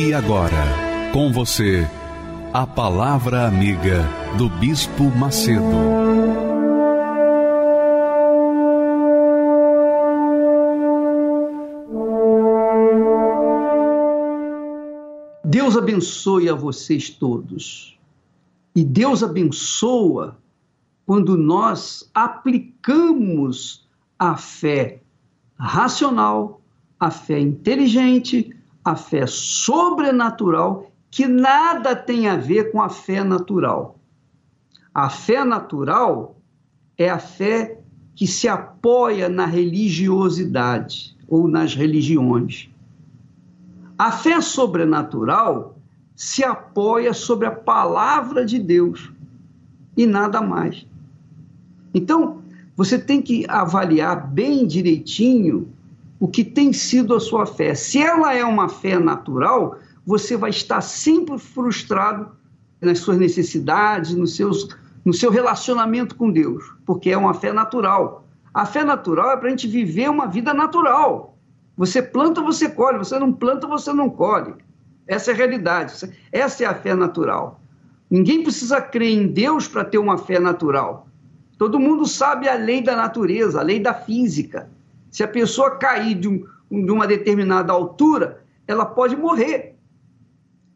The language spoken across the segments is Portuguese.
E agora, com você, a Palavra Amiga do Bispo Macedo. Deus abençoe a vocês todos. E Deus abençoa quando nós aplicamos a fé racional, a fé inteligente, a fé sobrenatural, que nada tem a ver com a fé natural. A fé natural é a fé que se apoia na religiosidade ou nas religiões. A fé sobrenatural se apoia sobre a palavra de Deus e nada mais. Então, você tem que avaliar bem direitinho o que tem sido a sua fé. Se ela é uma fé natural, você vai estar sempre frustrado nas suas necessidades, nos seus, no seu relacionamento com Deus, porque é uma fé natural. A fé natural é para a gente viver uma vida natural. Você planta, você colhe. Você não planta, você não colhe. Essa é a realidade. Essa é a fé natural. Ninguém precisa crer em Deus para ter uma fé natural. Todo mundo sabe a lei da natureza, a lei da física. Se a pessoa cair de, um, de uma determinada altura, ela pode morrer.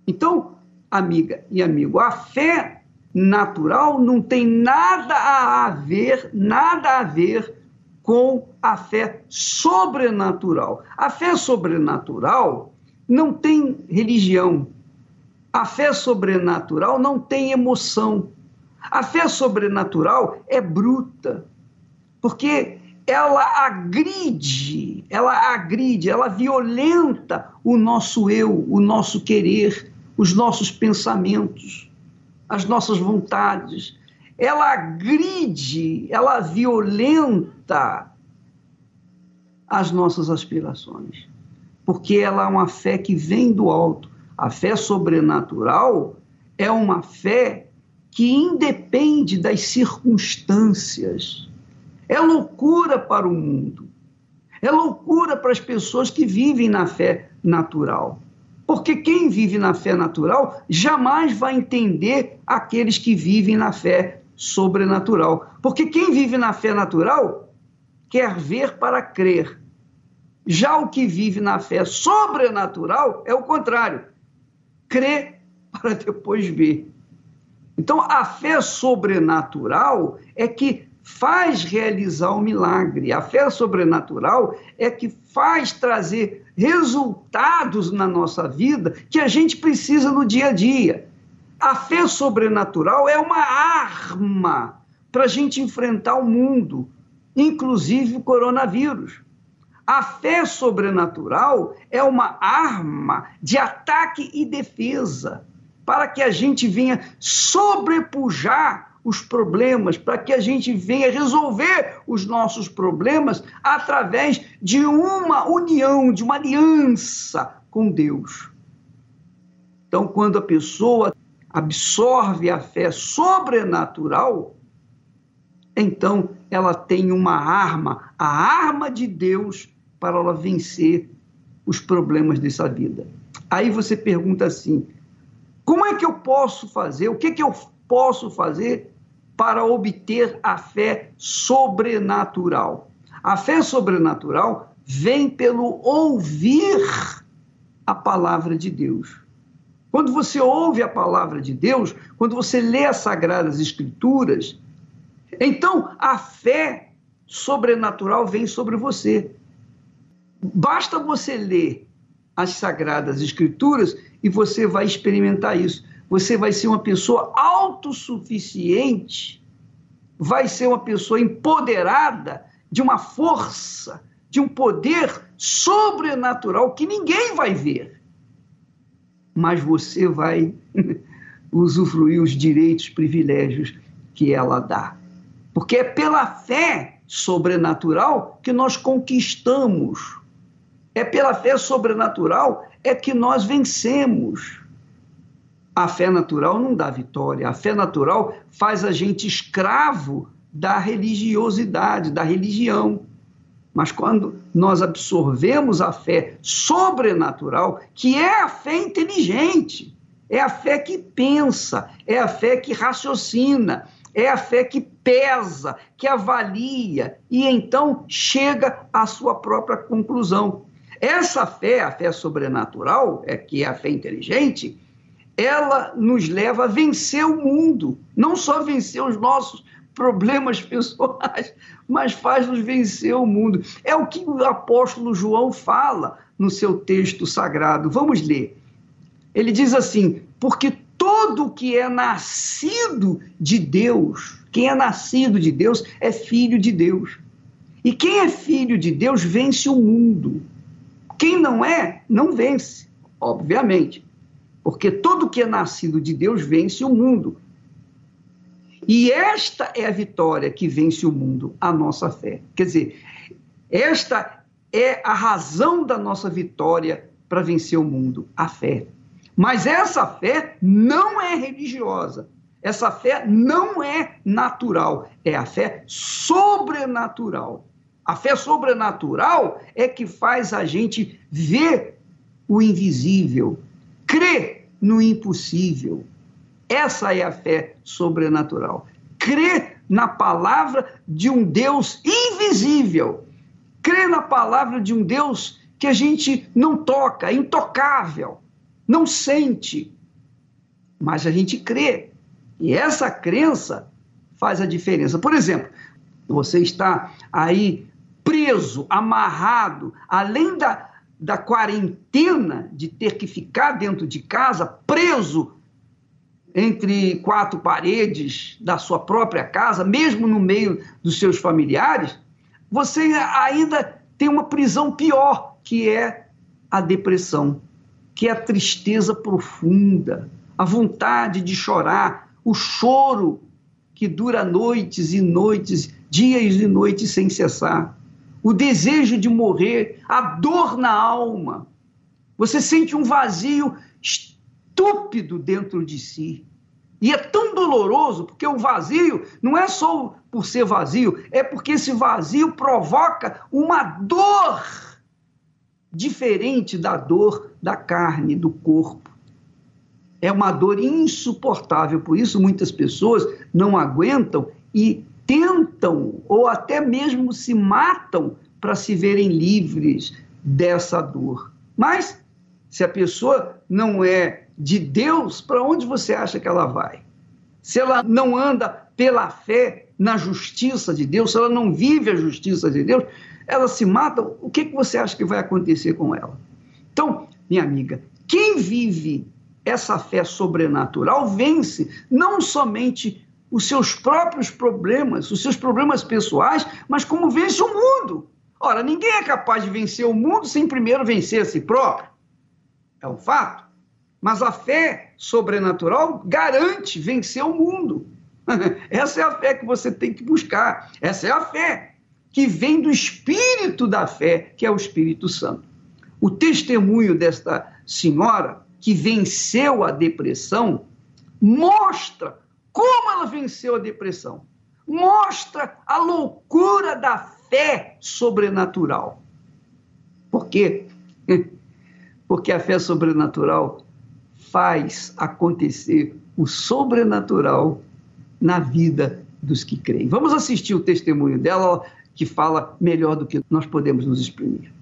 Então, amiga e amigo, a fé natural não tem nada a ver, nada a ver com a fé sobrenatural. A fé sobrenatural não tem religião. A fé sobrenatural não tem emoção. A fé sobrenatural é bruta, porque ela agride, ela agride, ela violenta o nosso eu, o nosso querer, os nossos pensamentos, as nossas vontades. Ela agride, ela violenta as nossas aspirações, porque ela é uma fé que vem do alto. A fé sobrenatural é uma fé que independe das circunstâncias é loucura para o mundo. É loucura para as pessoas que vivem na fé natural. Porque quem vive na fé natural jamais vai entender aqueles que vivem na fé sobrenatural. Porque quem vive na fé natural quer ver para crer. Já o que vive na fé sobrenatural é o contrário. Crê para depois ver. Então, a fé sobrenatural é que faz realizar o milagre. A fé sobrenatural é que faz trazer resultados na nossa vida que a gente precisa no dia a dia. A fé sobrenatural é uma arma para a gente enfrentar o mundo, inclusive o coronavírus. A fé sobrenatural é uma arma de ataque e defesa para que a gente venha sobrepujar os problemas, para que a gente venha resolver os nossos problemas através de uma união, de uma aliança com Deus. Então, quando a pessoa absorve a fé sobrenatural, então ela tem uma arma, a arma de Deus para ela vencer os problemas dessa vida. Aí você pergunta assim: como é que eu posso fazer? O que, que eu posso fazer para obter a fé sobrenatural. A fé sobrenatural vem pelo ouvir a palavra de Deus. Quando você ouve a palavra de Deus, quando você lê as sagradas escrituras, então a fé sobrenatural vem sobre você. Basta você ler as sagradas escrituras e você vai experimentar isso você vai ser uma pessoa autossuficiente, vai ser uma pessoa empoderada de uma força de um poder sobrenatural que ninguém vai ver. Mas você vai usufruir os direitos, privilégios que ela dá. Porque é pela fé sobrenatural que nós conquistamos. É pela fé sobrenatural é que nós vencemos. A fé natural não dá vitória. A fé natural faz a gente escravo da religiosidade, da religião. Mas quando nós absorvemos a fé sobrenatural, que é a fé inteligente, é a fé que pensa, é a fé que raciocina, é a fé que pesa, que avalia e então chega à sua própria conclusão. Essa fé, a fé sobrenatural, é que é a fé inteligente, ela nos leva a vencer o mundo, não só vencer os nossos problemas pessoais, mas faz-nos vencer o mundo. É o que o apóstolo João fala no seu texto sagrado. Vamos ler. Ele diz assim: porque todo que é nascido de Deus, quem é nascido de Deus é filho de Deus. E quem é filho de Deus vence o mundo. Quem não é, não vence, obviamente. Porque todo que é nascido de Deus vence o mundo. E esta é a vitória que vence o mundo, a nossa fé. Quer dizer, esta é a razão da nossa vitória para vencer o mundo, a fé. Mas essa fé não é religiosa. Essa fé não é natural, é a fé sobrenatural. A fé sobrenatural é que faz a gente ver o invisível, crer no impossível, essa é a fé sobrenatural. Crer na palavra de um Deus invisível. Crer na palavra de um Deus que a gente não toca, intocável, não sente. Mas a gente crê. E essa crença faz a diferença. Por exemplo, você está aí preso, amarrado, além da, da quarentena de ter que ficar dentro de casa, preso entre quatro paredes da sua própria casa, mesmo no meio dos seus familiares, você ainda tem uma prisão pior, que é a depressão, que é a tristeza profunda, a vontade de chorar, o choro que dura noites e noites, dias e noites sem cessar, o desejo de morrer, a dor na alma. Você sente um vazio estúpido dentro de si. E é tão doloroso, porque o vazio não é só por ser vazio, é porque esse vazio provoca uma dor diferente da dor da carne, do corpo. É uma dor insuportável, por isso muitas pessoas não aguentam e tentam ou até mesmo se matam para se verem livres dessa dor. Mas se a pessoa não é de Deus, para onde você acha que ela vai? Se ela não anda pela fé na justiça de Deus, se ela não vive a justiça de Deus, ela se mata, o que, você acha que vai acontecer com ela? Então, minha amiga, quem vive essa fé sobrenatural vence não somente os seus próprios problemas, os seus problemas pessoais, mas como vence o mundo. Ora, ninguém é capaz de vencer o mundo sem primeiro vencer a si próprio. É um fato. Mas a fé sobrenatural garante vencer o mundo. Essa é a fé que você tem que buscar. Essa é a fé que vem do espírito da fé, que é o Espírito Santo. O testemunho desta senhora que venceu a depressão mostra como ela venceu a depressão. Mostra a loucura da fé sobrenatural. Por quê? Porque a fé sobrenatural faz acontecer o sobrenatural na vida dos que creem. Vamos assistir o testemunho dela, que fala melhor do que nós podemos nos exprimir.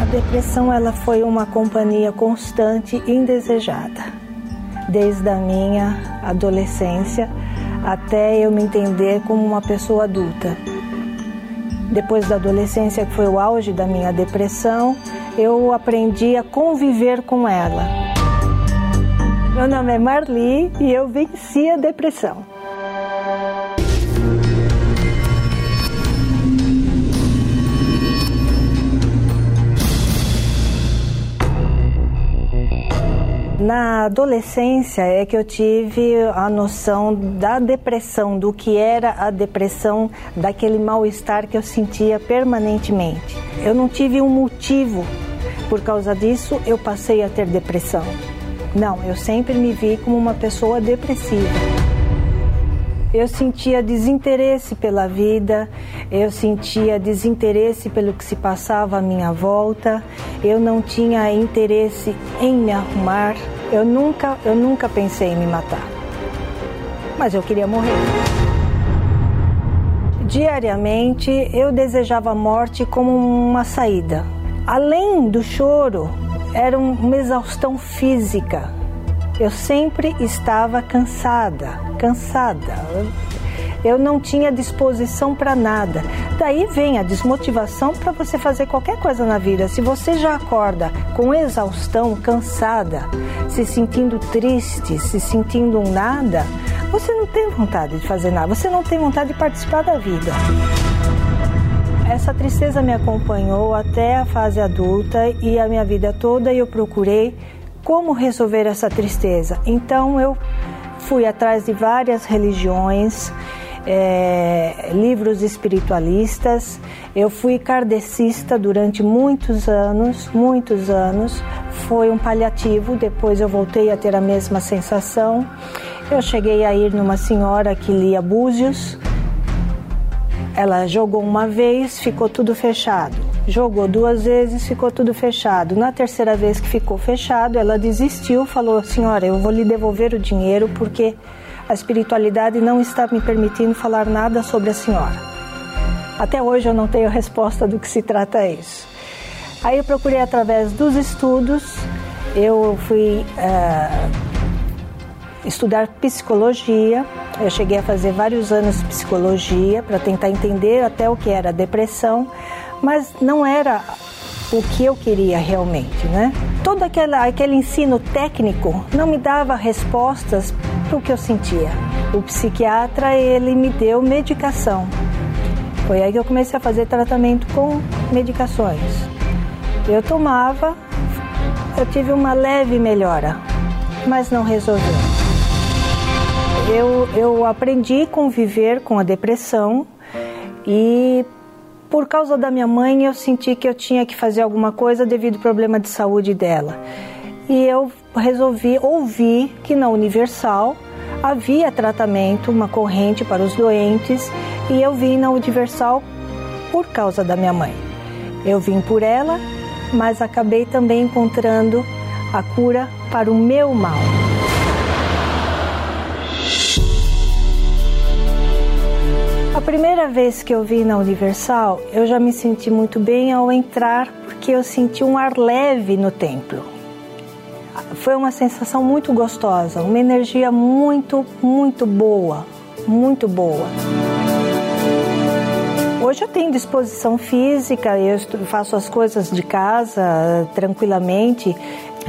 A depressão ela foi uma companhia constante e indesejada, desde a minha adolescência até eu me entender como uma pessoa adulta. Depois da adolescência, que foi o auge da minha depressão, eu aprendi a conviver com ela. Meu nome é Marli e eu venci a depressão. Na adolescência é que eu tive a noção da depressão, do que era a depressão, daquele mal-estar que eu sentia permanentemente. Eu não tive um motivo por causa disso, eu passei a ter depressão. Não, eu sempre me vi como uma pessoa depressiva. Eu sentia desinteresse pela vida, eu sentia desinteresse pelo que se passava à minha volta, eu não tinha interesse em me arrumar, eu nunca, eu nunca pensei em me matar. Mas eu queria morrer. Diariamente eu desejava a morte como uma saída. Além do choro, era uma exaustão física. Eu sempre estava cansada, cansada. Eu não tinha disposição para nada. Daí vem a desmotivação para você fazer qualquer coisa na vida. Se você já acorda com exaustão, cansada, se sentindo triste, se sentindo um nada, você não tem vontade de fazer nada, você não tem vontade de participar da vida. Essa tristeza me acompanhou até a fase adulta e a minha vida toda eu procurei como resolver essa tristeza. Então eu fui atrás de várias religiões, é, livros espiritualistas. Eu fui kardecista durante muitos anos, muitos anos. Foi um paliativo, depois eu voltei a ter a mesma sensação. Eu cheguei a ir numa senhora que lia Búzios, ela jogou uma vez, ficou tudo fechado. Jogou duas vezes, ficou tudo fechado. Na terceira vez que ficou fechado, ela desistiu, falou: Senhora, eu vou lhe devolver o dinheiro porque a espiritualidade não está me permitindo falar nada sobre a senhora. Até hoje eu não tenho resposta do que se trata isso. Aí eu procurei através dos estudos, eu fui. Uh, estudar psicologia. Eu cheguei a fazer vários anos de psicologia para tentar entender até o que era depressão, mas não era o que eu queria realmente, né? Todo aquele, aquele ensino técnico não me dava respostas para o que eu sentia. O psiquiatra, ele me deu medicação. Foi aí que eu comecei a fazer tratamento com medicações. Eu tomava, eu tive uma leve melhora, mas não resolveu eu, eu aprendi a conviver com a depressão e por causa da minha mãe eu senti que eu tinha que fazer alguma coisa devido ao problema de saúde dela. E eu resolvi ouvir que na Universal havia tratamento, uma corrente para os doentes, e eu vim na Universal por causa da minha mãe. Eu vim por ela, mas acabei também encontrando a cura para o meu mal. Primeira vez que eu vi na Universal, eu já me senti muito bem ao entrar, porque eu senti um ar leve no templo. Foi uma sensação muito gostosa, uma energia muito, muito boa, muito boa. Hoje eu tenho disposição física, eu faço as coisas de casa tranquilamente,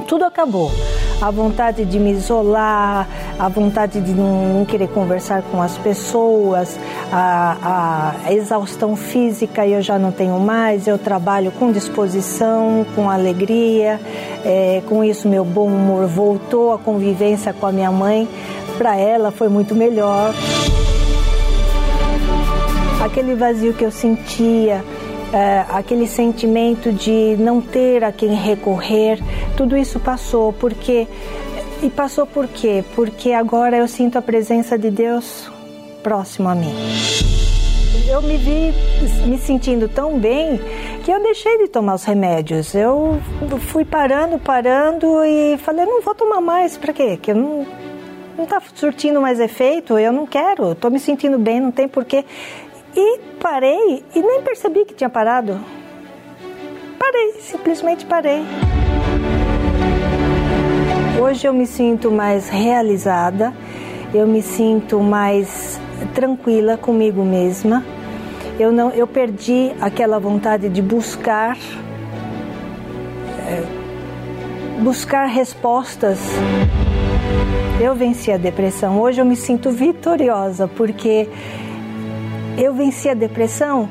tudo acabou. A vontade de me isolar, a vontade de não, querer conversar com as pessoas, a, a exaustão física eu já não tenho mais, eu trabalho com disposição, com alegria, é, com isso meu bom humor voltou, a convivência com a minha mãe, para ela foi muito melhor. Aquele vazio que eu sentia, aquele sentimento de não ter a quem recorrer, tudo isso passou, porque. E passou por quê? Porque agora eu sinto a presença de Deus próximo a mim. Eu me vi me sentindo tão bem que eu deixei de tomar os remédios. Eu fui parando, parando e falei, não vou tomar mais, para quê? Que eu não não está surtindo mais efeito, eu não quero, estou me sentindo bem, não tem porquê. E parei e nem percebi que tinha parado. Parei, simplesmente parei. Hoje eu me sinto mais realizada, eu me sinto mais tranquila comigo mesma. Eu não, eu perdi aquela vontade de buscar é, buscar respostas. Eu venci a depressão. Hoje eu me sinto vitoriosa porque eu venci a depressão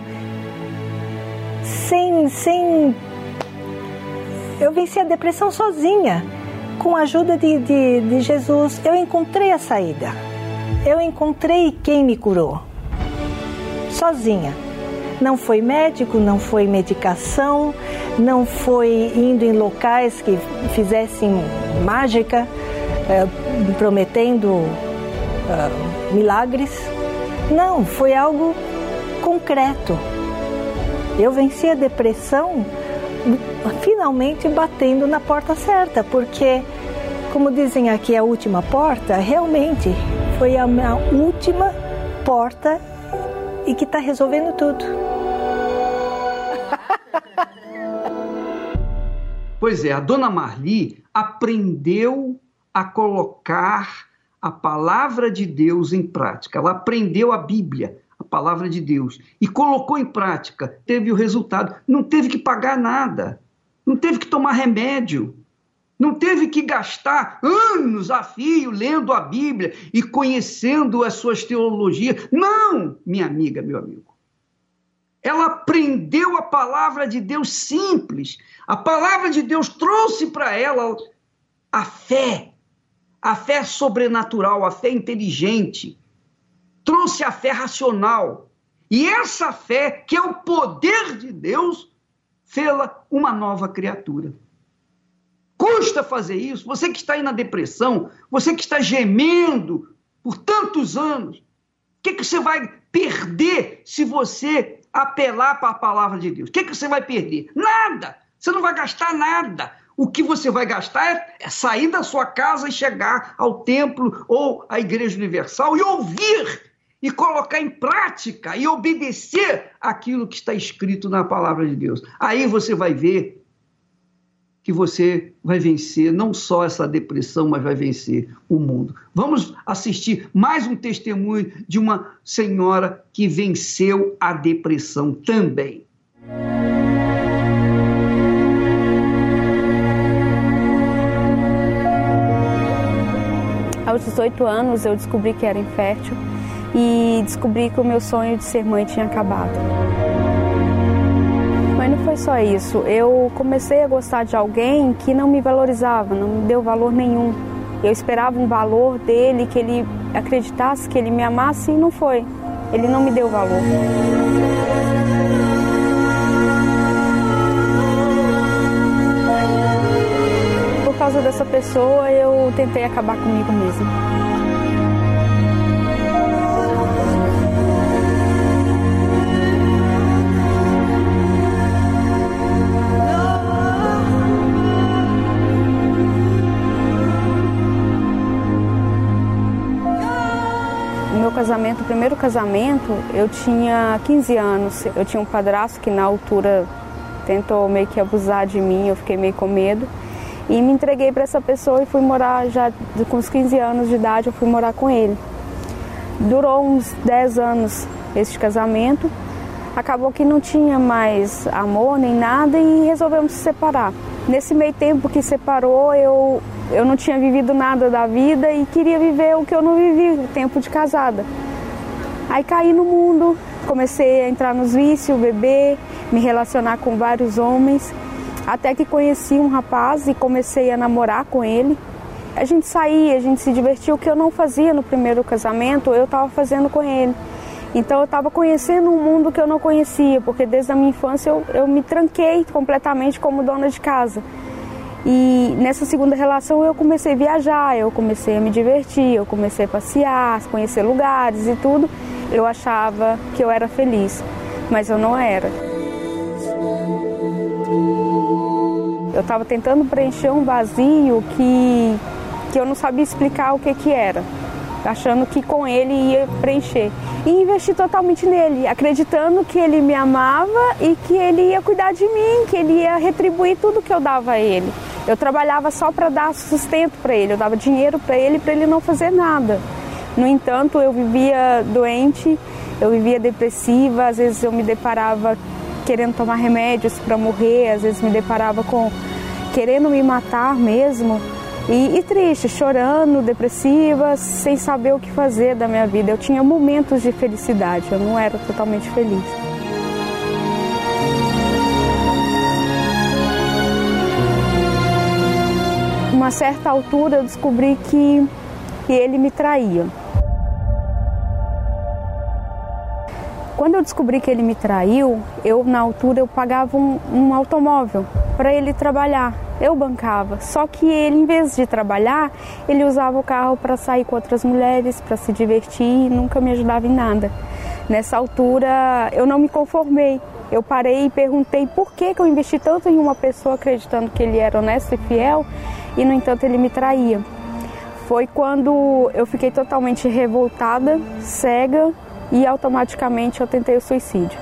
sem, sem. Eu venci a depressão sozinha. com a ajuda de, de, de Jesus, eu encontrei a saída. Eu encontrei quem me curou. Sozinha. Não foi médico, não foi medicação, não foi indo em locais que fizessem mágica, eh, prometendo uh, milagres. Não, foi algo concreto. Eu venci a depressão finalmente batendo na porta certa, porque, como dizem aqui, a última porta, realmente foi a minha última porta e que está resolvendo tudo. Pois é, a dona Marli aprendeu a colocar a palavra de Deus em prática. Ela aprendeu a Bíblia, a palavra de Deus, e colocou em prática, teve o resultado. Não teve que pagar nada, não teve que tomar remédio, não teve que gastar anos a fio lendo a Bíblia e conhecendo as suas teologias. Não, minha amiga, meu amigo. Ela aprendeu a palavra de Deus simples. A palavra de Deus trouxe para ela a fé, a fé sobrenatural, a fé inteligente. Trouxe a fé racional. E essa fé, que é o poder de Deus, fê-la uma nova criatura. Custa fazer isso. Você que está aí na depressão, você que está gemendo por tantos anos, o que, que você vai perder se você apelar para a palavra de Deus? O que, que você vai perder? Nada! Você não vai gastar nada. O que você vai gastar é, sair da sua casa e chegar ao templo ou à Igreja Universal e ouvir e colocar em prática e obedecer aquilo que está escrito na palavra de Deus. Aí você vai ver que você vai vencer não só essa depressão, mas vai vencer o mundo. Vamos assistir mais um testemunho de uma senhora que venceu a depressão também. Aos 18 anos eu descobri que era infértil e descobri que o meu sonho de ser mãe tinha acabado. Mas não foi só isso. Eu comecei a gostar de alguém que não me valorizava, não me deu valor nenhum. Eu esperava um valor dele, que ele acreditasse, que ele me amasse e não foi. Ele não me deu valor. Causa dessa pessoa, eu tentei acabar comigo mesma. casamento, o primeiro casamento, eu tinha 15 anos. Eu tinha um padrasto que na altura tentou meio que abusar de mim, eu fiquei meio com medo. E me entreguei para essa pessoa e fui morar já com os 15 anos de idade, eu fui morar com ele. Durou uns 10 anos esse casamento. Acabou que não tinha mais amor nem nada e resolvemos se separar. Nesse meio tempo que separou, eu eu não tinha vivido nada da vida e queria viver o que eu não vivi, tempo de casada. Aí caí no mundo, comecei a entrar nos vícios, beber, me relacionar com vários homens, até que conheci um rapaz e comecei a namorar com ele. A gente saía, a gente se divertia, o que eu não fazia no primeiro casamento, eu estava fazendo com ele. Então eu estava conhecendo um mundo que eu não conhecia, porque desde a minha infância eu, eu me tranquei completamente como dona de casa. E nessa segunda relação eu comecei a viajar, eu comecei a me divertir, eu comecei a passear, conhecer lugares e tudo. Eu achava que eu era feliz, mas eu não era. Eu estava tentando preencher um vazio que, que eu não sabia explicar o que, que era, achando que com ele ia preencher. E investi totalmente nele, acreditando que ele me amava e que ele ia cuidar de mim, que ele ia retribuir tudo que eu dava a ele. Eu trabalhava só para dar sustento para ele, eu dava dinheiro para ele para ele não fazer nada. No entanto, eu vivia doente, eu vivia depressiva, às vezes eu me deparava querendo tomar remédios para morrer, às vezes me deparava com querendo me matar mesmo. E, e, triste, chorando, depressiva, sem saber o que fazer da minha vida. Eu tinha momentos de felicidade, eu não era totalmente feliz. uma certa altura eu descobri que ele me traía. Quando eu descobri que ele me traiu, eu na altura eu pagava um, um automóvel para ele trabalhar. Eu bancava. Só que ele, em vez de trabalhar, ele usava o carro para sair com outras mulheres, para se divertir e nunca me ajudava em nada. Nessa altura eu não me conformei. Eu parei e perguntei por que, que eu investi tanto em uma pessoa acreditando que ele era honesto e fiel e no entanto ele me traía. Foi quando eu fiquei totalmente revoltada, cega e automaticamente eu tentei o suicídio.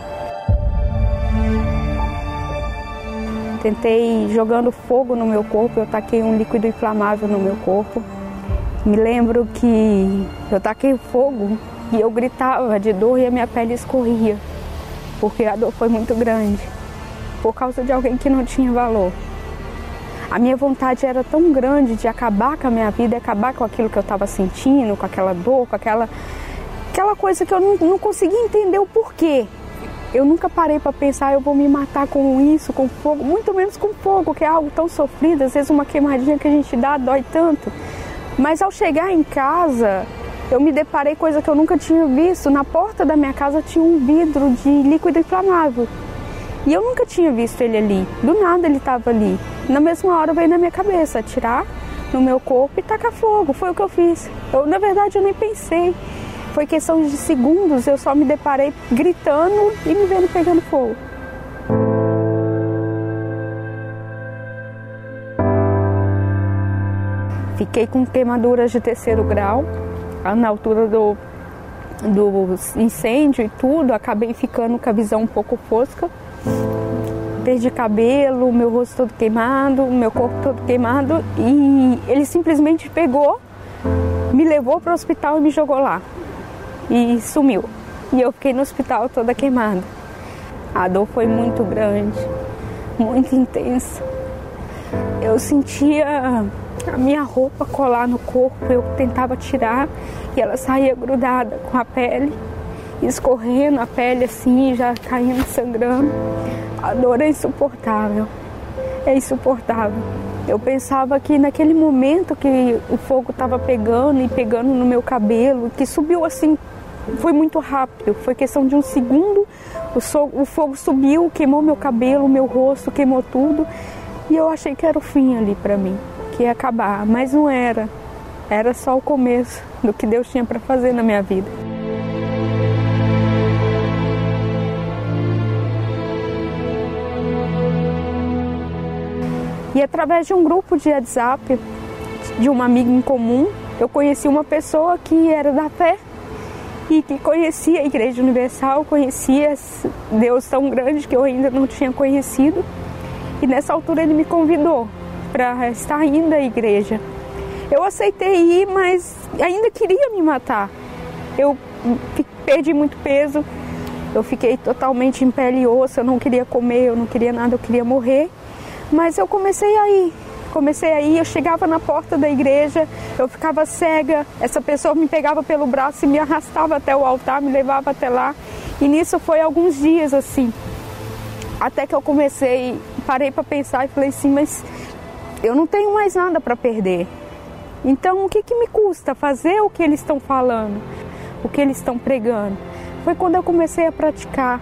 Tentei jogando fogo no meu corpo, eu taquei um líquido inflamável no meu corpo. Me lembro que eu taquei fogo e eu gritava de dor e a minha pele escorria, porque a dor foi muito grande, por causa de alguém que não tinha valor. A minha vontade era tão grande de acabar com a minha vida, acabar com aquilo que eu estava sentindo, com aquela dor, com aquela aquela coisa que eu não, não conseguia entender o porquê. Eu nunca parei para pensar, eu vou me matar com isso, com fogo, muito menos com fogo, que é algo tão sofrido, às vezes uma queimadinha que a gente dá dói tanto. Mas ao chegar em casa, eu me deparei coisa que eu nunca tinha visto. Na porta da minha casa tinha um vidro de líquido inflamável. E eu nunca tinha visto ele ali. Do nada ele estava ali. Na mesma hora veio na minha cabeça atirar no meu corpo e tacar fogo. Foi o que eu fiz. Eu, na verdade, eu nem pensei. Foi questão de segundos, eu só me deparei gritando e me vendo pegando fogo. Fiquei com queimaduras de terceiro grau, na altura do, do incêndio e tudo, acabei ficando com a visão um pouco fosca. Perdi cabelo, meu rosto todo queimado, meu corpo todo queimado e ele simplesmente pegou, me levou para o hospital e me jogou lá e sumiu. E eu fiquei no hospital toda queimada. A dor foi muito grande, muito intensa. Eu sentia a minha roupa colar no corpo, eu tentava tirar e ela saía grudada com a pele, escorrendo a pele assim, já caindo, sangrando. A dor é insuportável, é insuportável. Eu pensava que naquele momento que o fogo estava pegando e pegando no meu cabelo, que subiu assim foi muito rápido, foi questão de um segundo. O, so, o fogo subiu, queimou meu cabelo, meu rosto, queimou tudo. E eu achei que era o fim ali para mim, que ia acabar, mas não era. Era só o começo do que Deus tinha para fazer na minha vida. E através de um grupo de WhatsApp de uma amiga em comum, eu conheci uma pessoa que era da fé e que conhecia a Igreja Universal, conhecia Deus tão grande que eu ainda não tinha conhecido. E nessa altura ele me convidou para estar indo à igreja. Eu aceitei ir, mas ainda queria me matar. Eu perdi muito peso, eu fiquei totalmente em pele e osso, eu não queria comer, eu não queria nada, eu queria morrer. Mas eu comecei a ir, comecei a ir, eu chegava na porta da igreja, eu ficava cega, essa pessoa me pegava pelo braço e me arrastava até o altar, me levava até lá. E nisso foi alguns dias assim. Até que eu comecei, parei para pensar e falei assim, mas eu não tenho mais nada para perder. Então o que, que me custa fazer o que eles estão falando, o que eles estão pregando? Foi quando eu comecei a praticar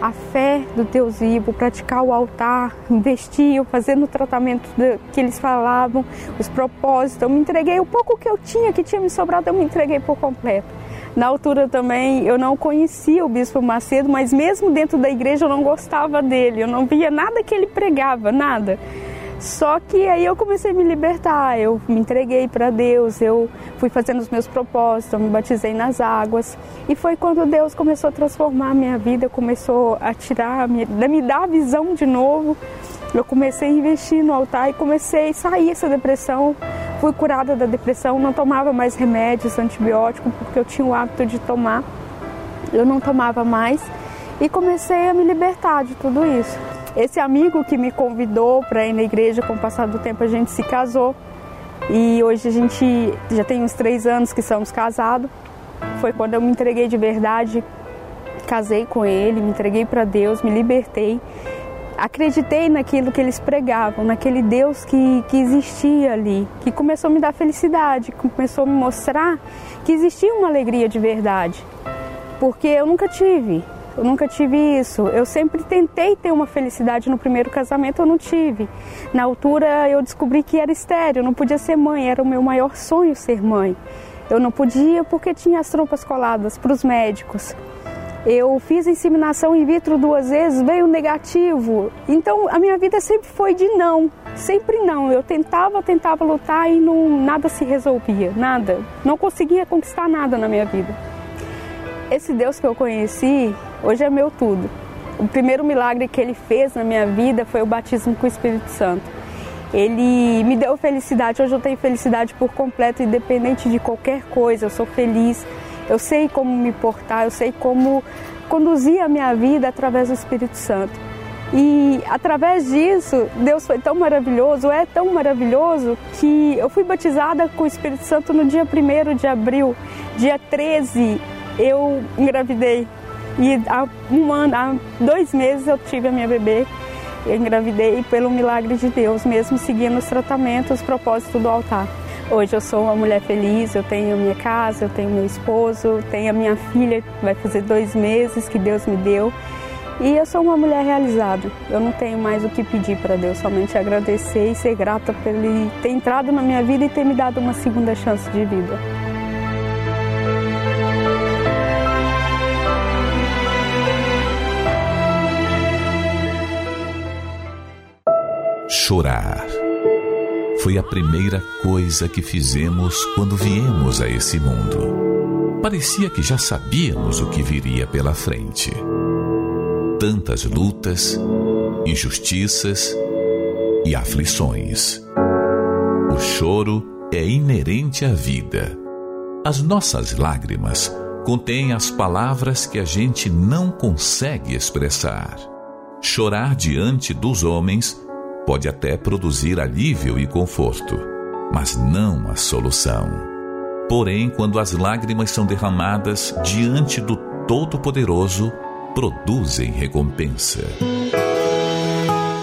a fé do Deus vivo, praticar o altar, investir, fazer no tratamento que eles falavam, os propósitos. Eu me entreguei o pouco que eu tinha, que tinha me sobrado, eu me entreguei por completo. Na altura também eu não conhecia o Bispo Macedo, mas mesmo dentro da igreja eu não gostava dele, eu não via nada que ele pregava, nada. Só que aí eu comecei a me libertar, eu me entreguei para Deus, eu fui fazendo os meus propósitos, eu me batizei nas águas. E foi quando Deus começou a transformar a minha vida, começou a tirar, me, me dar a visão de novo. Eu comecei a investir no altar e comecei a sair essa depressão. Fui curada da depressão, não tomava mais remédios, antibióticos, porque eu tinha o hábito de tomar. Eu não tomava mais e comecei a me libertar de tudo isso. Esse amigo que me convidou para ir na igreja, com o passar do tempo a gente se casou e hoje a gente já tem uns três anos que somos casados. Foi quando eu me entreguei de verdade, casei com ele, me entreguei para Deus, me libertei. acreditei naquilo que eles pregavam, naquele Deus que, que existia ali, que começou a me dar felicidade, começou a me mostrar que existia uma alegria de verdade. Porque eu nunca tive, eu nunca tive isso. Eu sempre tentei ter uma felicidade no primeiro casamento, eu não tive. Na altura eu descobri que era estéreo, eu não podia ser mãe, era o meu maior sonho ser mãe. Eu não podia porque tinha as trompas coladas para os médicos. Eu fiz inseminação in vitro duas vezes, veio negativo. Então a minha vida sempre foi de não, sempre não. Eu tentava, tentava lutar e não, nada se resolvia, nada. Não conseguia conquistar nada na minha vida. Esse Deus que eu conheci, hoje é meu tudo. O primeiro milagre que ele fez na minha vida foi o batismo com o Espírito Santo. Ele me deu felicidade, hoje eu tenho felicidade por completo, independente de qualquer coisa, eu sou feliz eu sei como me portar, eu sei como conduzir a minha vida através do Espírito Santo. E através disso, Deus foi tão maravilhoso, é tão maravilhoso, que eu fui batizada com o Espírito Santo no dia 1 de abril. Dia 13, eu engravidei. E há um ano, há dois meses eu tive a minha bebê. Engravidei pelo milagre de Deus, mesmo seguindo os tratamentos, os propósitos do altar. Hoje eu sou uma mulher feliz, eu tenho minha casa, eu tenho meu esposo, tenho a minha filha, vai fazer dois meses que Deus me deu. E eu sou uma mulher realizada. Eu não tenho mais o que pedir para Deus, somente agradecer e ser grata por Ele ter entrado na minha vida e ter me dado uma segunda chance de vida. Chorar foi a primeira coisa que fizemos quando viemos a esse mundo. Parecia que já sabíamos o que viria pela frente. Tantas lutas, injustiças e aflições. O choro é inerente à vida. As nossas lágrimas contêm as palavras que a gente não consegue expressar. Chorar diante dos homens pode até produzir alívio e conforto, mas não a solução. Porém, quando as lágrimas são derramadas diante do Todo-Poderoso, produzem recompensa.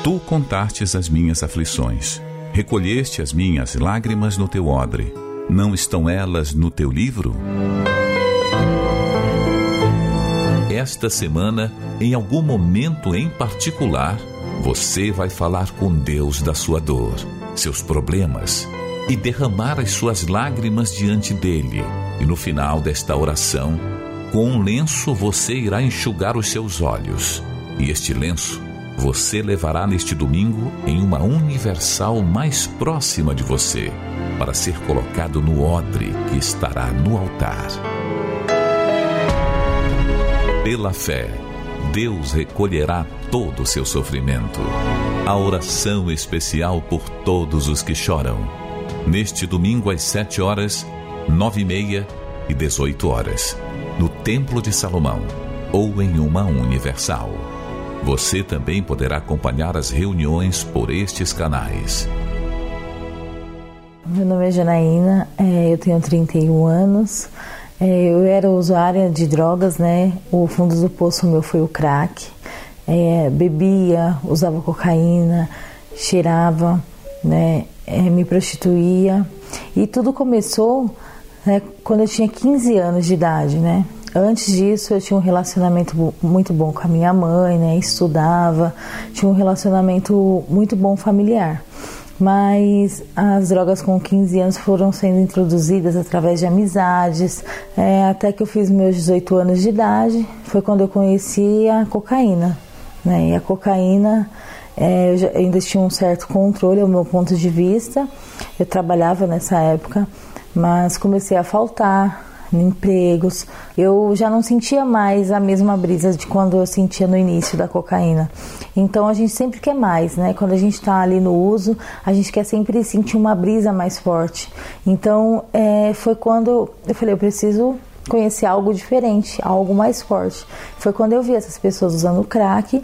Tu contastes as minhas aflições, recolheste as minhas lágrimas no teu odre. Não estão elas no teu livro? Esta semana, em algum momento em particular, você vai falar com Deus da sua dor, seus problemas e derramar as suas lágrimas diante dele. E no final desta oração, com um lenço você irá enxugar os seus olhos. E este lenço você levará neste domingo em uma universal mais próxima de você, para ser colocado no odre que estará no altar. Pela fé, Deus recolherá todo o seu sofrimento. A oração especial por todos os que choram. Neste domingo às 7 horas, 9 e meia e 18 horas, no Templo de Salomão ou em uma universal. Você também poderá acompanhar as reuniões por estes canais. Meu nome é Janaína, é, eu tenho 31 anos. É, eu era usuária de drogas, né? O fundo do poço meu foi o crack é, bebia, usava cocaína, cheirava, né, é, me prostituía. E tudo começou né, quando eu tinha 15 anos de idade, né? Antes disso, eu tinha um relacionamento muito bom com a minha mãe, né? Estudava, tinha um relacionamento muito bom familiar. Mas as drogas com 15 anos foram sendo introduzidas através de amizades, é, até que eu fiz meus 18 anos de idade. Foi quando eu conheci a cocaína. Né? E a cocaína, é, eu, eu ainda tinha um certo controle, ao meu ponto de vista. Eu trabalhava nessa época, mas comecei a faltar empregos. Eu já não sentia mais a mesma brisa de quando eu sentia no início da cocaína. Então a gente sempre quer mais, né? Quando a gente está ali no uso, a gente quer sempre sentir uma brisa mais forte. Então é, foi quando eu falei, eu preciso conhecer algo diferente, algo mais forte. Foi quando eu vi essas pessoas usando crack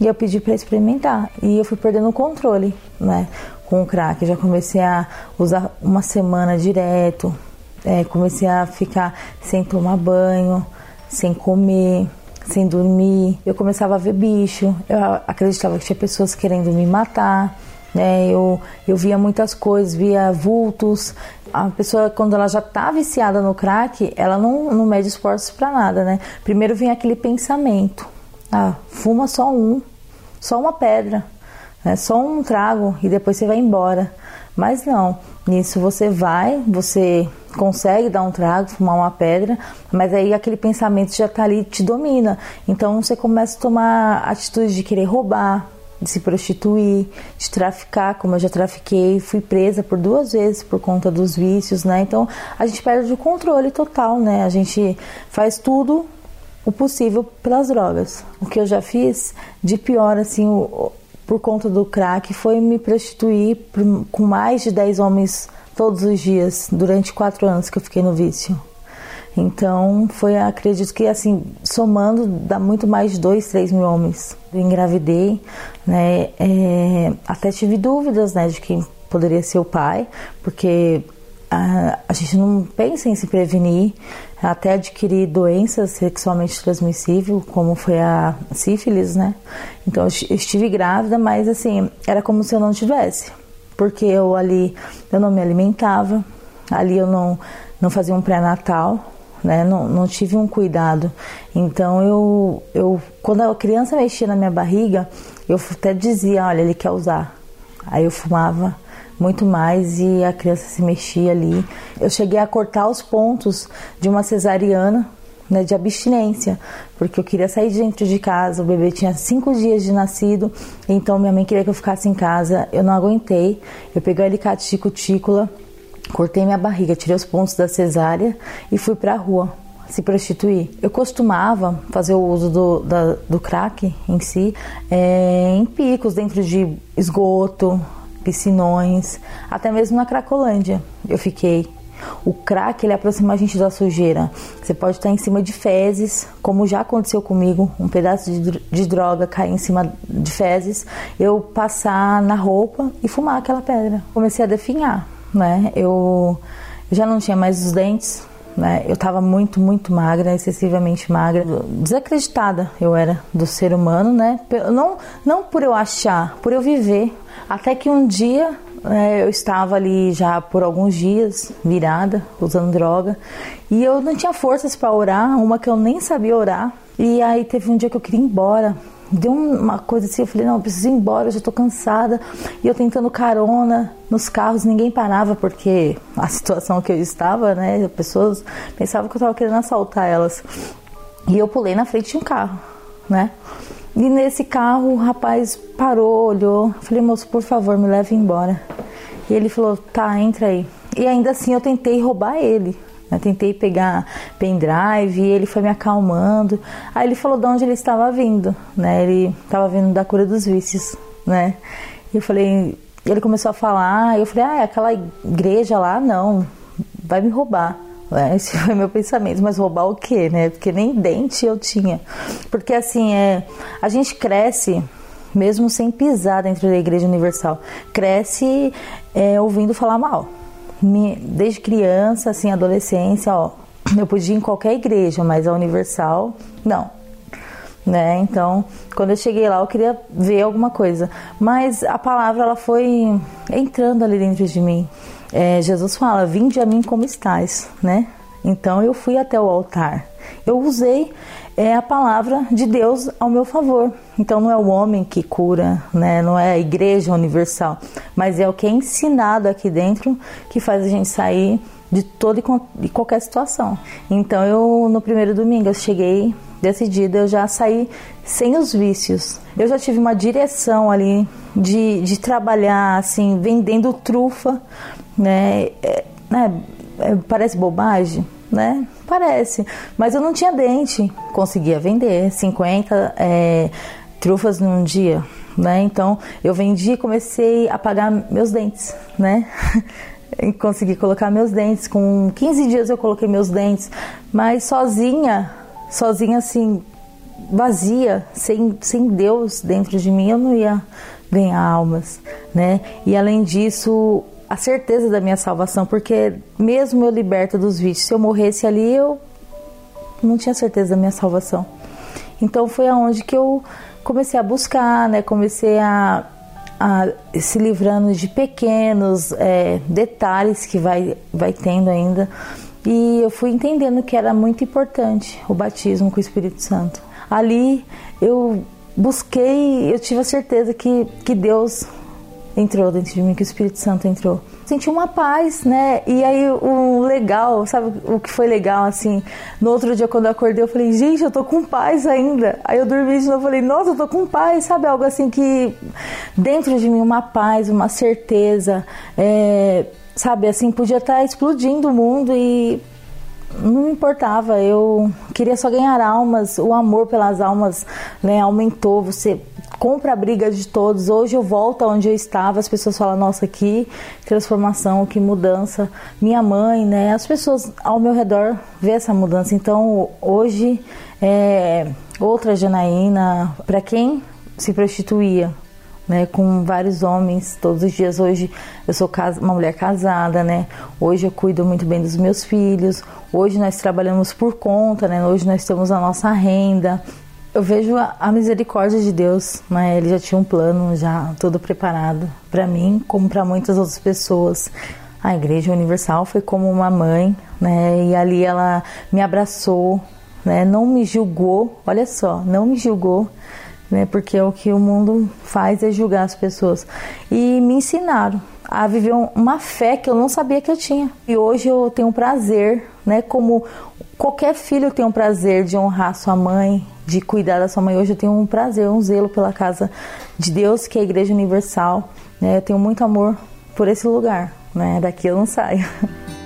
e eu pedi para experimentar. E eu fui perdendo o controle, né, com o crack. Já comecei a usar uma semana direto, é, comecei a ficar sem tomar banho, sem comer, sem dormir, eu começava a ver bicho, eu acreditava que tinha pessoas querendo me matar, né? Eu, eu via muitas coisas, via vultos. A pessoa, quando ela já está viciada no crack, ela não, não mede esforços para nada, né? Primeiro vem aquele pensamento: ah, fuma só um, só uma pedra, né? só um trago e depois você vai embora. Mas não, nisso você vai, você consegue dar um trago, fumar uma pedra, mas aí aquele pensamento já está ali, te domina. Então você começa a tomar atitude de querer roubar, de se prostituir, de traficar, como eu já trafiquei, fui presa por duas vezes por conta dos vícios, né? Então a gente perde o controle total, né? A gente faz tudo o possível pelas drogas. O que eu já fiz de pior, assim, o, por conta do crack foi me prostituir com mais de 10 homens todos os dias durante quatro anos que eu fiquei no vício. Então, foi, acredito que assim, somando, dá muito mais de dois, três mil homens. Eu engravidei, né? É, até tive dúvidas, né, de quem poderia ser o pai, porque a, a gente não pensa em se prevenir, até adquirir doenças sexualmente transmissíveis, como foi a sífilis, né? Então eu estive grávida, mas assim, era como se eu não tivesse, porque eu ali eu não me alimentava, ali eu não não fazia um pré-natal, né? Não, não tive um cuidado. Então eu eu quando a criança mexia na minha barriga, eu até dizia, olha, ele quer usar. Aí eu fumava muito mais e a criança se mexia ali. Eu cheguei a cortar os pontos de uma cesariana né, de abstinência, porque eu queria sair dentro de casa. O bebê tinha cinco dias de nascido, então minha mãe queria que eu ficasse em casa. Eu não aguentei. Eu peguei o alicate de cutícula, cortei minha barriga, tirei os pontos da cesárea e fui para a rua se prostituir. Eu costumava fazer o uso do, da, do crack em si é, em picos dentro de esgoto, piscinões, até mesmo na Cracolândia eu fiquei. O crack ele aproxima a gente da sujeira. Você pode estar em cima de fezes, como já aconteceu comigo, um pedaço de, droga cair em cima de fezes, eu passar na roupa e fumar aquela pedra. Comecei a definhar, né? Eu já não tinha mais os dentes, né? Eu estava muito, muito magra, excessivamente magra, desacreditada eu era do ser humano, né? Não, não por eu achar, por eu viver. Até que um dia é, eu estava ali já por alguns dias virada, usando droga, e eu não tinha forças para orar, uma que eu nem sabia orar. E aí teve um dia que eu queria ir embora. Deu uma coisa assim, eu falei, não, eu preciso ir embora, eu já tô cansada. E eu tentando carona nos carros, ninguém parava, porque a situação que eu estava, né, as pessoas pensavam que eu estava querendo assaltar elas. E eu pulei na frente de um carro, né? E nesse carro o rapaz parou, olhou. Falei, moço, por favor, me leve embora. E ele falou, tá, entra aí. E ainda assim eu tentei roubar ele. Eu tentei pegar pendrive e ele foi me acalmando. Aí ele falou de onde ele estava vindo, né? Ele estava vindo da cura dos vícios, né? E eu falei, ele começou a falar, eu falei, ah, é aquela igreja lá, não, vai me roubar. É, esse foi meu pensamento, mas roubar o quê, né? Porque nem dente eu tinha. Porque assim, é, a gente cresce mesmo sem pisar dentro da Igreja Universal. Cresce é, ouvindo falar mal. Desde criança, assim, adolescência, ó, eu podia ir em qualquer igreja, mas a Universal, não. Né? Então, quando eu cheguei lá, eu queria ver alguma coisa. Mas a palavra, ela foi entrando ali dentro de mim. É, Jesus fala: Vinde a mim como estás, né? Então eu fui até o altar. Eu usei é, a palavra de Deus ao meu favor. Então não é o homem que cura, né? não é a igreja universal, mas é o que é ensinado aqui dentro que faz a gente sair de toda e qualquer situação. Então eu no primeiro domingo eu cheguei decidida, eu já saí sem os vícios. Eu já tive uma direção ali de, de trabalhar assim, vendendo trufa, né? É, né? É, parece bobagem, né? Parece, mas eu não tinha dente, conseguia vender 50 é, trufas num dia, né? Então eu vendi e comecei a pagar meus dentes, né? consegui colocar meus dentes. Com 15 dias eu coloquei meus dentes, mas sozinha, sozinha assim, vazia, sem, sem Deus dentro de mim, eu não ia ganhar almas, né? E além disso, a certeza da minha salvação, porque mesmo eu liberta dos vícios, se eu morresse ali, eu não tinha certeza da minha salvação. Então foi aonde que eu comecei a buscar, né? Comecei a, a se livrando de pequenos é, detalhes que vai, vai tendo ainda. E eu fui entendendo que era muito importante o batismo com o Espírito Santo. Ali eu busquei, eu tive a certeza que, que Deus entrou dentro de mim, que o Espírito Santo entrou. Senti uma paz, né? E aí o legal, sabe o que foi legal assim? No outro dia quando eu acordei, eu falei, gente, eu tô com paz ainda. Aí eu dormi de novo, falei, nossa, eu tô com paz, sabe? Algo assim que dentro de mim uma paz, uma certeza, é, sabe? Assim, podia estar explodindo o mundo e não importava, eu queria só ganhar almas, o amor pelas almas né, aumentou, você compra a briga de todos. Hoje eu volto aonde eu estava, as pessoas falam, nossa, que transformação, que mudança. Minha mãe, né, as pessoas ao meu redor vê essa mudança. Então hoje é outra Janaína, para quem se prostituía, né, com vários homens todos os dias. Hoje eu sou uma mulher casada, né? Hoje eu cuido muito bem dos meus filhos. Hoje nós trabalhamos por conta, né? Hoje nós temos a nossa renda. Eu vejo a, misericórdia de Deus, né? Ele já tinha um plano já todo preparado para mim, como para muitas outras pessoas. A Igreja Universal foi como uma mãe, né? E ali ela me abraçou, né? Não me julgou, olha só, não me julgou né? Porque o que o mundo faz é julgar as pessoas. E me ensinaram a viver uma fé que eu não sabia que eu tinha. E hoje eu tenho prazer, né? Como qualquer filho tem um prazer de honrar sua mãe, de cuidar da sua mãe. Hoje eu tenho um prazer, um zelo pela casa de Deus, que é a Igreja Universal. Né? Eu tenho muito amor por esse lugar, né? Daqui eu não saio.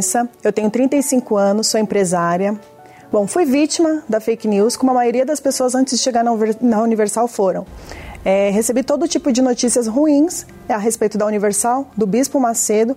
é eu tenho 35 anos, sou empresária. Bom, fui vítima da fake news, como a maioria das pessoas antes de chegar na Universal foram. É, recebi todo tipo de notícias ruins a respeito da Universal, do Bispo Macedo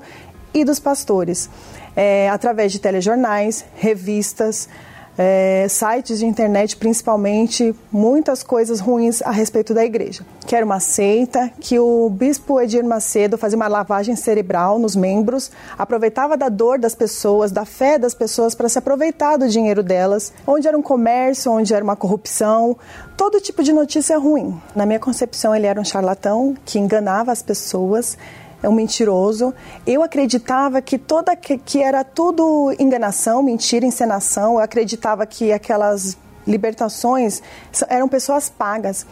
e dos pastores, é, através de telejornais, revistas, é, sites de internet, principalmente, muitas coisas ruins a respeito da igreja. Que era uma seita, que o bispo Edir Macedo fazia uma lavagem cerebral nos membros, aproveitava da dor das pessoas, da fé das pessoas para se aproveitar do dinheiro delas, onde era um comércio, onde era uma corrupção, todo tipo de notícia ruim. Na minha concepção, ele era um charlatão que enganava as pessoas é um mentiroso. Eu acreditava que toda que, que era tudo enganação, mentira, encenação. Eu acreditava que aquelas libertações eram pessoas pagas.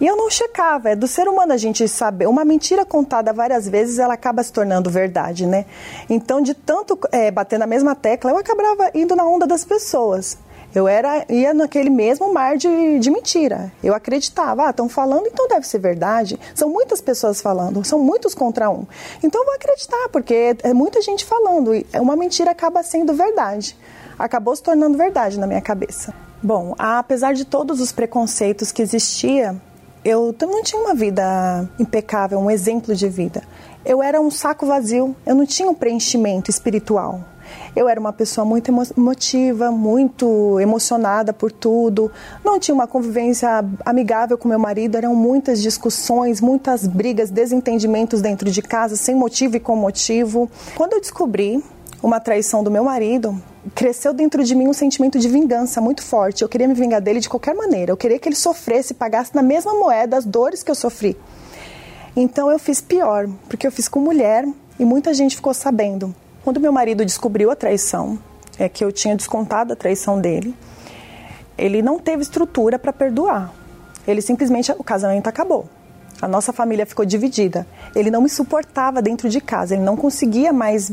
E eu não checava, é do ser humano a gente saber. Uma mentira contada várias vezes, ela acaba se tornando verdade, né? Então, de tanto é, bater na mesma tecla, eu acabava indo na onda das pessoas. Eu era ia naquele mesmo mar de, de mentira. Eu acreditava, ah, estão falando, então deve ser verdade. São muitas pessoas falando, são muitos contra um. Então eu vou acreditar, porque é muita gente falando e uma mentira acaba sendo verdade. Acabou se tornando verdade na minha cabeça. Bom, apesar de todos os preconceitos que existia, eu não tinha uma vida impecável, um exemplo de vida. Eu era um saco vazio, eu não tinha um preenchimento espiritual. Eu era uma pessoa muito emotiva, muito emocionada por tudo. Não tinha uma convivência amigável com meu marido, eram muitas discussões, muitas brigas, desentendimentos dentro de casa, sem motivo e com motivo. Quando eu descobri uma traição do meu marido, cresceu dentro de mim um sentimento de vingança muito forte. Eu queria me vingar dele de qualquer maneira. Eu queria que ele sofresse, pagasse na mesma moeda as dores que eu sofri. Então eu fiz pior, porque eu fiz com mulher e muita gente ficou sabendo. Quando meu marido descobriu a traição, é que eu tinha descontado a traição dele, ele não teve estrutura para perdoar. Ele simplesmente o casamento acabou. A nossa família ficou dividida. Ele não me suportava dentro de casa. Ele não conseguia mais.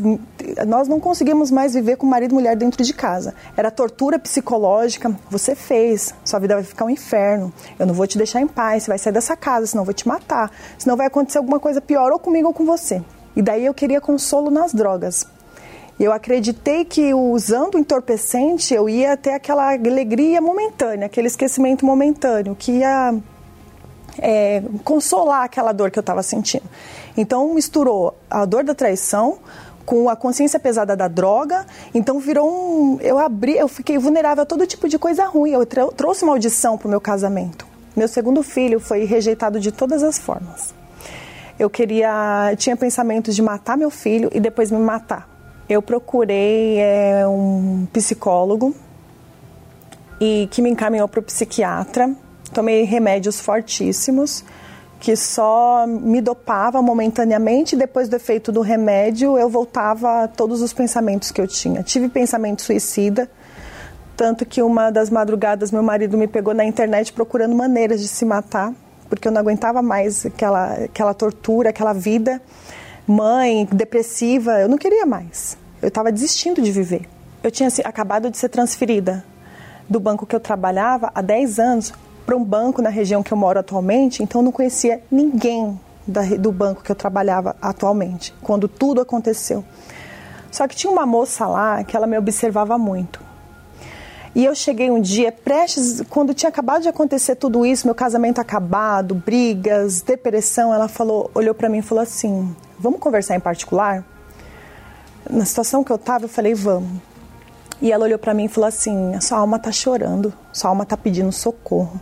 Nós não conseguimos mais viver com marido e mulher dentro de casa. Era tortura psicológica. Você fez. Sua vida vai ficar um inferno. Eu não vou te deixar em paz. Você vai sair dessa casa, senão eu vou te matar. Senão vai acontecer alguma coisa pior ou comigo ou com você. E daí eu queria consolo nas drogas. Eu acreditei que usando o entorpecente eu ia ter aquela alegria momentânea, aquele esquecimento momentâneo, que ia é, consolar aquela dor que eu estava sentindo. Então misturou a dor da traição com a consciência pesada da droga, então virou um. Eu abri, eu fiquei vulnerável a todo tipo de coisa ruim. Eu trouxe maldição para o meu casamento. Meu segundo filho foi rejeitado de todas as formas. Eu queria, tinha pensamentos de matar meu filho e depois me matar eu procurei é, um psicólogo e que me encaminhou para o psiquiatra. Tomei remédios fortíssimos que só me dopava momentaneamente. Depois do efeito do remédio, eu voltava a todos os pensamentos que eu tinha. Tive pensamento suicida, tanto que uma das madrugadas meu marido me pegou na internet procurando maneiras de se matar, porque eu não aguentava mais aquela, aquela tortura, aquela vida mãe, depressiva, eu não queria mais. Eu estava desistindo de viver. Eu tinha acabado de ser transferida do banco que eu trabalhava há 10 anos para um banco na região que eu moro atualmente, então eu não conhecia ninguém da, do banco que eu trabalhava atualmente, quando tudo aconteceu. Só que tinha uma moça lá que ela me observava muito. E eu cheguei um dia, prestes, quando tinha acabado de acontecer tudo isso, meu casamento acabado, brigas, depressão, ela falou, olhou para mim e falou assim: vamos conversar em particular? Na situação que eu estava, eu falei, vamos. E ela olhou para mim e falou assim: sua alma está chorando, sua alma está pedindo socorro.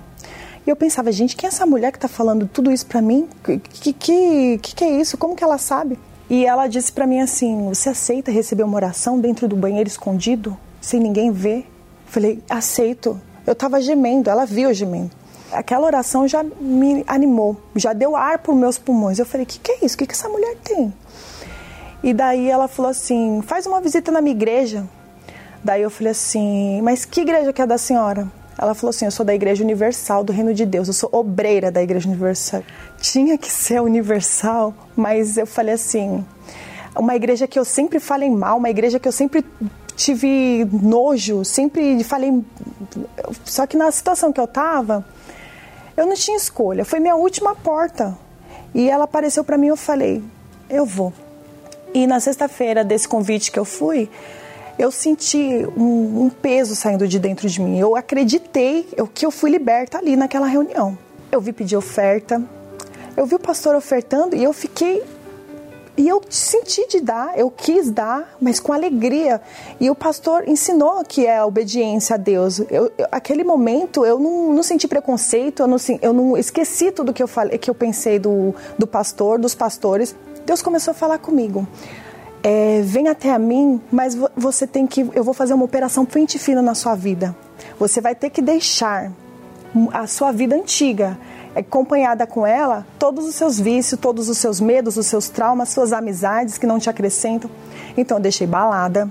E eu pensava, gente, quem é essa mulher que está falando tudo isso para mim? Que, que, que, que é isso? Como que ela sabe? E ela disse para mim assim: Você aceita receber uma oração dentro do banheiro escondido, sem ninguém ver? Falei: Aceito. Eu estava gemendo, ela viu gemendo aquela oração já me animou, já deu ar para os meus pulmões. Eu falei: que, que é isso? Que, que essa mulher tem? E daí ela falou assim: faz uma visita na minha igreja. Daí eu falei assim: mas que igreja que é da senhora? Ela falou assim: eu sou da Igreja Universal do Reino de Deus, eu sou obreira da Igreja Universal. Tinha que ser universal, mas eu falei assim: uma igreja que eu sempre falei mal, uma igreja que eu sempre tive nojo, sempre falei. Só que na situação que eu tava, eu não tinha escolha, foi minha última porta. E ela apareceu para mim, eu falei, eu vou. E na sexta-feira desse convite que eu fui, eu senti um, um, peso saindo de dentro de mim. Eu acreditei que eu fui liberta ali naquela reunião. Eu vi pedir oferta, eu vi o pastor ofertando e eu fiquei. E eu senti de dar, eu quis dar, mas com alegria. E o pastor ensinou que é a obediência a Deus. Eu, eu, aquele momento eu não, não senti preconceito, eu não, eu não esqueci tudo que eu falei, que eu pensei do, do pastor, dos pastores. Deus começou a falar comigo é, vem até a mim, mas você tem que, eu vou fazer uma operação pente fino na sua vida. Você vai ter que deixar a sua vida antiga, acompanhada com ela, todos os seus vícios, todos os seus medos, os seus traumas, suas amizades que não te acrescentam. Então eu deixei balada,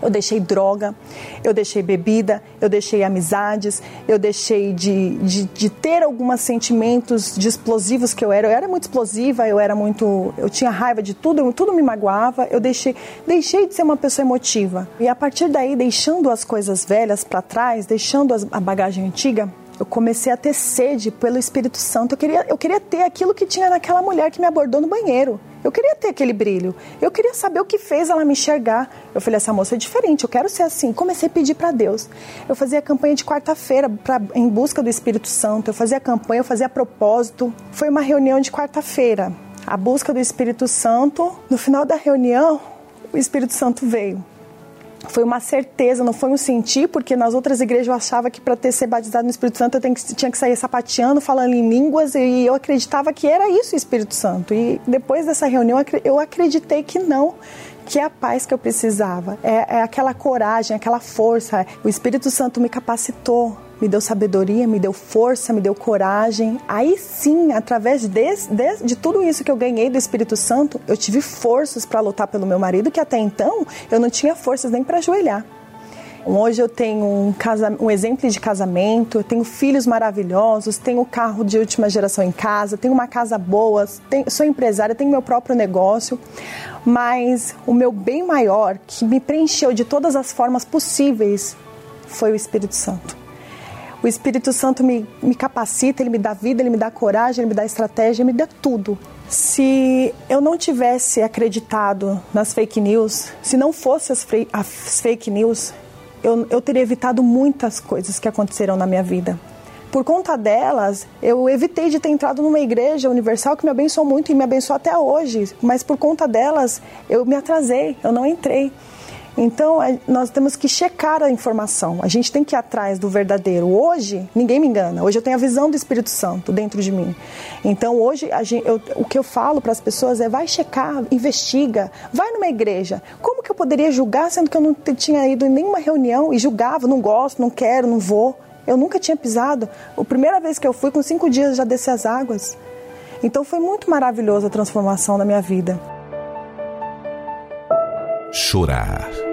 eu deixei droga, eu deixei bebida, eu deixei amizades, eu deixei de, de, de, ter alguns sentimentos de explosivos que eu era. Eu era muito explosiva, eu era muito. Eu tinha raiva de tudo, tudo me magoava. Eu deixei, deixei de ser uma pessoa emotiva. E a partir daí, deixando as coisas velhas para trás, deixando a bagagem antiga, eu comecei a ter sede pelo Espírito Santo. Eu queria, eu queria ter aquilo que tinha naquela mulher que me abordou no banheiro. Eu queria ter aquele brilho. Eu queria saber o que fez ela me enxergar. Eu falei, essa moça é diferente, eu quero ser assim. Comecei a pedir para Deus. Eu fazia campanha de quarta-feira em busca do Espírito Santo. Eu fazia campanha, eu fazia propósito. Foi uma reunião de quarta-feira. A busca do Espírito Santo. No final da reunião, o Espírito Santo veio foi uma certeza, não foi um sentir, porque nas outras igrejas eu achava que para ter ser batizado no Espírito Santo eu tinha que sair sapateando, falando em línguas, e eu acreditava que era isso o Espírito Santo. E depois dessa reunião eu acreditei que não, que é a paz que eu precisava, é, é aquela coragem, aquela força. O Espírito Santo me capacitou, me deu sabedoria, me deu força, me deu coragem. Aí sim, através de, de, de tudo isso que eu ganhei do Espírito Santo, eu tive forças para lutar pelo meu marido, que até então eu não tinha forças nem para ajoelhar. Hoje eu tenho um, casa, um exemplo de casamento, eu tenho filhos maravilhosos, tenho carro de última geração em casa, tenho uma casa boa, tenho, sou empresária, tenho meu próprio negócio, mas o meu bem maior, que me preencheu de todas as formas possíveis, foi o Espírito Santo. O Espírito Santo me, me capacita, ele me dá vida, ele me dá coragem, ele me dá estratégia, ele me dá tudo. Se eu não tivesse acreditado nas fake news, se não fosse as, as fake news, eu, eu teria evitado muitas coisas que aconteceram na minha vida. Por conta delas, eu evitei de ter entrado numa igreja universal que me abençoou muito e me abençoou até hoje, mas por conta delas, eu me atrasei, eu não entrei. Então, nós temos que checar a informação. A gente tem que ir atrás do verdadeiro. Hoje, ninguém me engana. Hoje eu tenho a visão do Espírito Santo dentro de mim. Então, hoje, gente, eu, o que eu falo para as pessoas é: vai checar, investiga, vai numa igreja. Como que eu poderia julgar sendo que eu não tinha ido em nenhuma reunião e julgava, não gosto, não quero, não vou? Eu nunca tinha pisado. A primeira vez que eu fui, com cinco dias, já desci as águas. Então, foi muito maravilhosa a transformação da minha vida. Chorar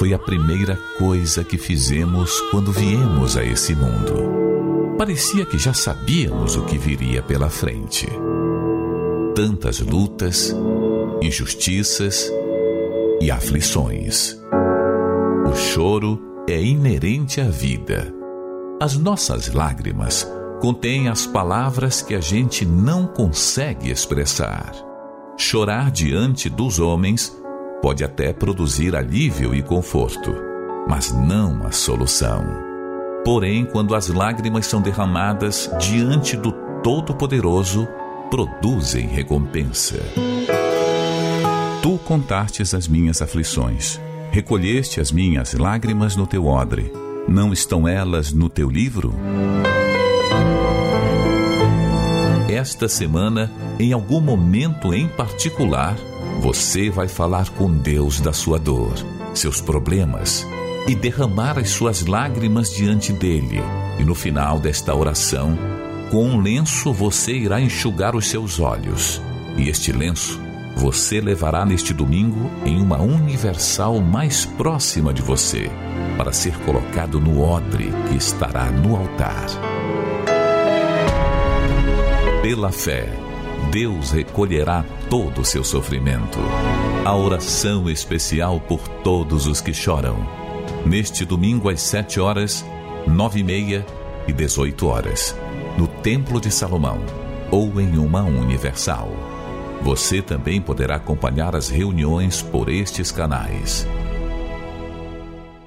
foi a primeira coisa que fizemos quando viemos a esse mundo. Parecia que já sabíamos o que viria pela frente. Tantas lutas, injustiças e aflições. O choro é inerente à vida. As nossas lágrimas contêm as palavras que a gente não consegue expressar. Chorar diante dos homens pode até produzir alívio e conforto, mas não a solução. Porém, quando as lágrimas são derramadas diante do Todo-Poderoso, produzem recompensa. Tu contastes as minhas aflições, recolheste as minhas lágrimas no teu odre. Não estão elas no teu livro? Esta semana, em algum momento em particular, você vai falar com Deus da sua dor, seus problemas e derramar as suas lágrimas diante dele. E no final desta oração, com um lenço você irá enxugar os seus olhos. E este lenço você levará neste domingo em uma universal mais próxima de você, para ser colocado no odre que estará no altar. Pela fé Deus recolherá todo o seu sofrimento. A oração especial por todos os que choram. Neste domingo às sete horas, nove e meia e dezoito horas, no Templo de Salomão ou em uma universal. Você também poderá acompanhar as reuniões por estes canais.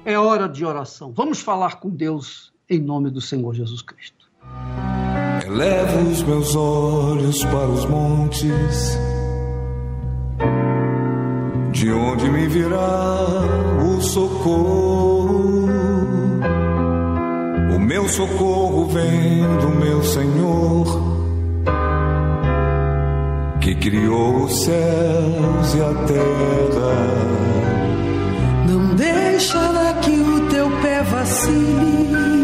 É hora de oração. Vamos falar com Deus em nome do Senhor Jesus Cristo. Elevo os meus olhos para os montes, de onde me virá o socorro. O meu socorro vem do meu Senhor que criou os céus e a terra. Não deixará que o teu pé vacile.